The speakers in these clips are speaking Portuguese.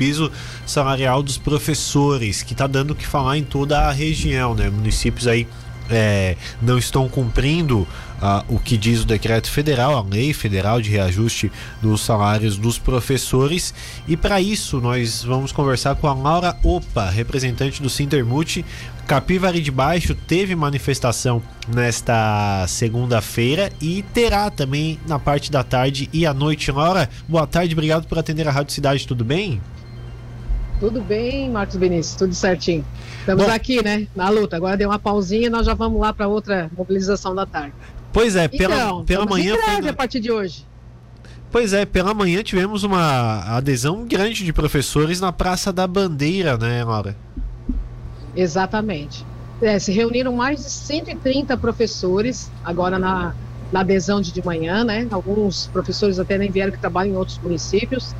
piso salarial dos professores, que está dando o que falar em toda a região, né? Municípios aí é, não estão cumprindo ah, o que diz o decreto federal, a lei federal de reajuste dos salários dos professores. E para isso, nós vamos conversar com a Laura Opa, representante do Sintermute. Capivari de Baixo teve manifestação nesta segunda-feira e terá também na parte da tarde e à noite. Laura, boa tarde, obrigado por atender a Rádio Cidade, tudo bem? Tudo bem, Marcos Benício, tudo certinho. Estamos Bom, aqui, né, na luta. Agora deu uma pausinha e nós já vamos lá para outra mobilização da tarde. Pois é, pela, então, pela manhã. Foi na... a partir de hoje. Pois é, pela manhã tivemos uma adesão grande de professores na Praça da Bandeira, né, Laura? Exatamente. É, se reuniram mais de 130 professores agora na, na adesão de, de manhã, né? Alguns professores até nem vieram que trabalham em outros municípios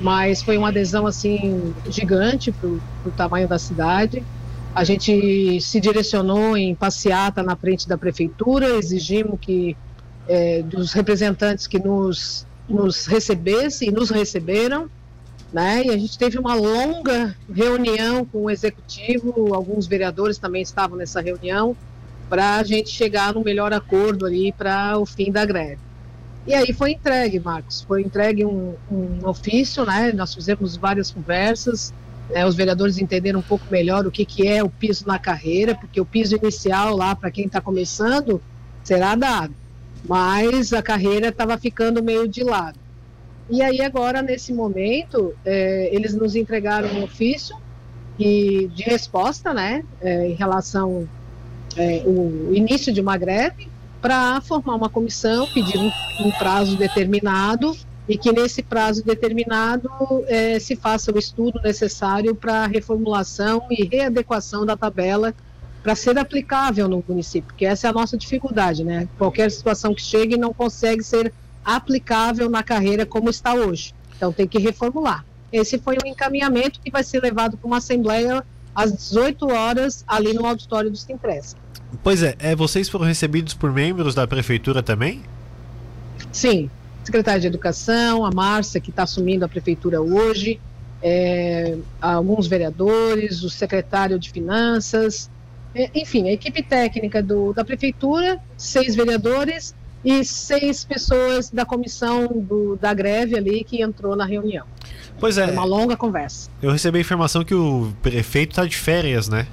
mas foi uma adesão assim gigante para o tamanho da cidade. A gente se direcionou em passeata na frente da prefeitura, exigimos que é, dos representantes que nos, nos recebessem e nos receberam, né? E a gente teve uma longa reunião com o executivo, alguns vereadores também estavam nessa reunião, para a gente chegar no melhor acordo ali para o fim da greve. E aí foi entregue, Marcos, foi entregue um, um ofício, né? Nós fizemos várias conversas, né? os vereadores entenderam um pouco melhor o que, que é o piso na carreira, porque o piso inicial lá, para quem está começando, será dado, mas a carreira estava ficando meio de lado. E aí agora, nesse momento, é, eles nos entregaram um ofício e, de resposta, né, é, em relação ao é, início de uma greve, para formar uma comissão, pedir um, um, prazo determinado e que nesse prazo determinado é, se faça o estudo necessário para a reformulação e readequação da tabela para ser aplicável no município, porque essa é a nossa dificuldade, né? Qualquer situação que chegue não consegue ser aplicável na carreira como está hoje. Então tem que reformular. Esse foi o encaminhamento que vai ser levado para uma assembleia às 18 horas ali no auditório do Simpress. Pois é, é, vocês foram recebidos por membros da prefeitura também? Sim, secretária de Educação, a Márcia, que está assumindo a prefeitura hoje, é, alguns vereadores, o secretário de Finanças, é, enfim, a equipe técnica do, da prefeitura, seis vereadores e seis pessoas da comissão do, da greve ali que entrou na reunião. Pois é. Foi uma longa conversa. Eu recebi a informação que o prefeito está de férias, né?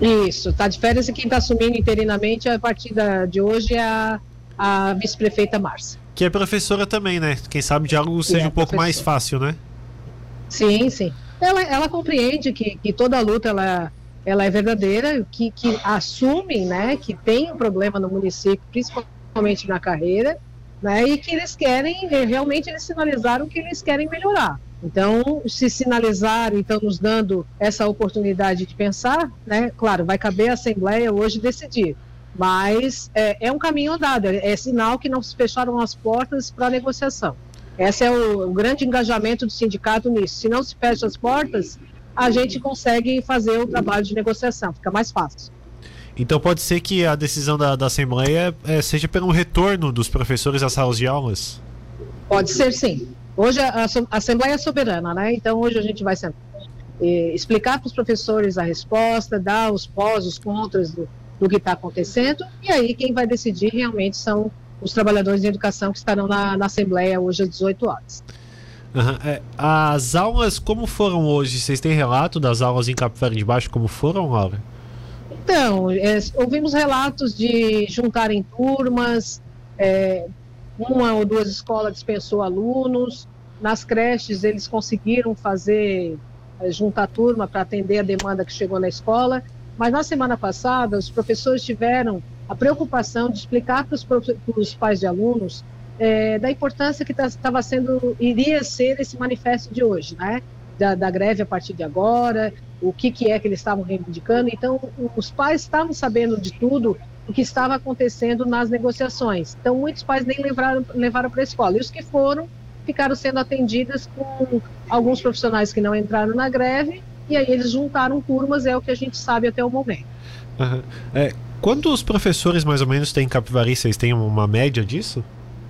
Isso, está de férias e quem está assumindo interinamente a partir de hoje é a, a vice-prefeita Márcia. Que é professora também, né? Quem sabe de algo seja é um pouco professora. mais fácil, né? Sim, sim. Ela, ela compreende que, que toda luta ela, ela é verdadeira, que, que assume né, que tem um problema no município, principalmente na carreira, né, e que eles querem, realmente eles sinalizaram que eles querem melhorar. Então, se sinalizar, então, nos dando essa oportunidade de pensar, né? Claro, vai caber à Assembleia hoje decidir, mas é, é um caminho andado, é, é, sinal que não se fecharam as portas para a negociação. Esse é o, o, grande engajamento do sindicato nisso. Se não se fecha as portas, a gente consegue fazer o trabalho de negociação, fica mais fácil. Então pode ser que a decisão da, da Assembleia é, seja pelo retorno dos professores às salas de aulas? Pode ser sim. Hoje a, Assembleia é soberana, né? Então hoje a gente vai sentar, explicar para os professores a resposta, dar os pós, os contras do, do que está acontecendo, e aí quem vai decidir realmente são os trabalhadores de educação que estarão na, na Assembleia hoje às 18 horas. Uhum. É, as aulas como foram hoje? Vocês têm relato das aulas em Capivari de Baixo como foram, Laura? Então, é, ouvimos relatos de juntarem turmas, é, uma ou duas escolas dispensou alunos, nas creches eles conseguiram fazer, eh, juntar turma para atender a demanda que chegou na escola, mas na semana passada os professores tiveram a preocupação de explicar para os pais de alunos é, da importância que estava sendo, iria ser esse manifesto de hoje, né? Da, da, greve a partir de agora, o que, que é que eles estavam reivindicando. Então, os pais estavam sabendo de tudo o que estava acontecendo nas negociações. Então, muitos pais nem levaram, levaram para a escola. E os que foram ficaram sendo atendidas com alguns profissionais que não entraram na greve, e aí eles juntaram turmas, é o que a gente sabe até o momento. Uhum. É, quantos professores mais ou menos tem em Capivari? Vocês têm uma média disso?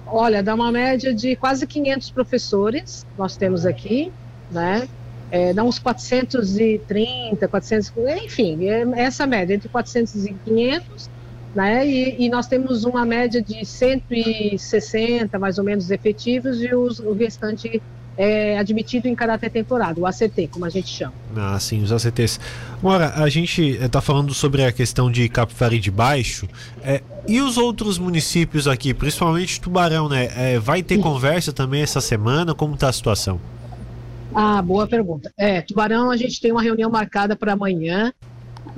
Olha, dá uma média de quase 500 professores, nós temos aqui, né? É, dá uns 430, 400, enfim, é essa média, entre 400 e 500, né? E, e, nós temos uma média de 160, mais ou menos, efetivos e os, o restante é admitido em caráter temporário, o ACT, como a gente chama. Ah, sim, os ACTs. Agora, a gente está falando sobre a questão de Capivari de Baixo, é, e os outros municípios aqui, principalmente Tubarão, né? É, vai ter conversa também essa semana? Como está a situação? Ah, boa pergunta. É, Tubarão, a gente tem uma reunião marcada para amanhã.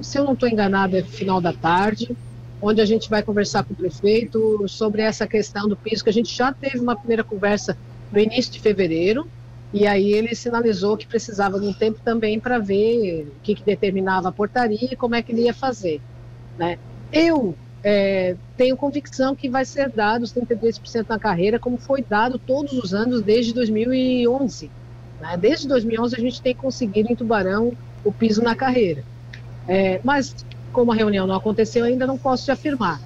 Se eu não estou enganado, é final da tarde, onde a gente vai conversar com o prefeito sobre essa questão do piso, que a gente já teve uma primeira conversa no início de fevereiro, e aí ele sinalizou que precisava de um tempo também para ver o que, que, determinava a portaria e como é que ele ia fazer. Né? Eu é, tenho convicção que vai ser dado os 32% na carreira, como foi dado todos os anos desde 2011. Né? Desde 2011 a gente tem conseguido em Tubarão o piso na carreira. É, mas como a reunião não aconteceu ainda, não posso te afirmar.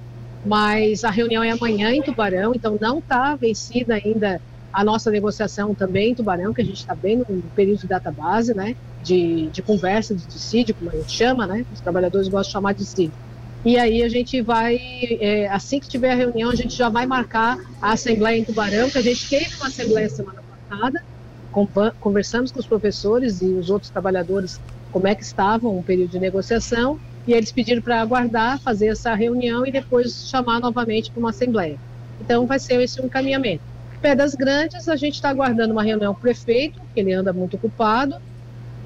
Mas a reunião é amanhã em Tubarão, então não está vencida ainda a nossa negociação também em Tubarão, que a gente está bem no período de database, né? De, de conversa, de dissídio, como a gente chama, né? Os trabalhadores gostam de chamar de dissídio. E aí a gente vai, é, assim que tiver a reunião, a gente já vai marcar a assembleia em Tubarão, que a gente teve uma assembleia semana passada, conversamos com os professores e os outros trabalhadores como é que estavam o período de negociação, e eles pediram para aguardar, fazer essa reunião e depois chamar novamente para uma assembleia. Então vai ser esse um encaminhamento. Pedras Grandes, a gente está aguardando uma reunião com o prefeito, que ele anda muito ocupado,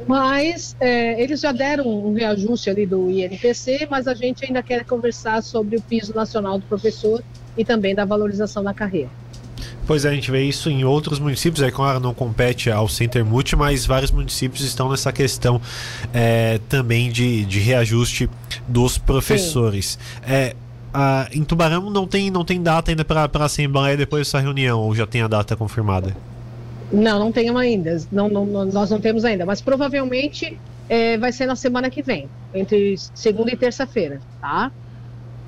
mas é, eles já deram um reajuste ali do INPC, mas a gente ainda quer conversar sobre o piso nacional do professor e também da valorização da carreira. Pois é, a gente vê isso em outros municípios, é claro, não compete ao Center Multi, mas vários municípios estão nessa questão é, também de, de reajuste dos professores. É, a, em Tubarão não tem, não tem data ainda para a Assembleia depois dessa reunião, ou já tem a data confirmada? Não, não tem ainda. Não, não, nós não temos ainda, mas provavelmente é, vai ser na semana que vem, entre segunda e terça-feira, tá?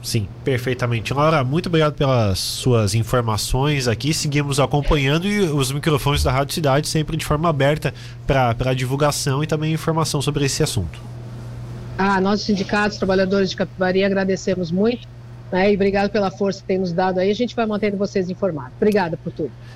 Sim, perfeitamente. Laura, muito obrigado pelas suas informações aqui. Seguimos acompanhando e os microfones da Rádio Cidade sempre de forma aberta para divulgação e também informação sobre esse assunto. Ah, nós, sindicatos, trabalhadores de Capivari, agradecemos muito né, e obrigado pela força que tem nos dado aí. A gente vai mantendo vocês informados. Obrigada por tudo.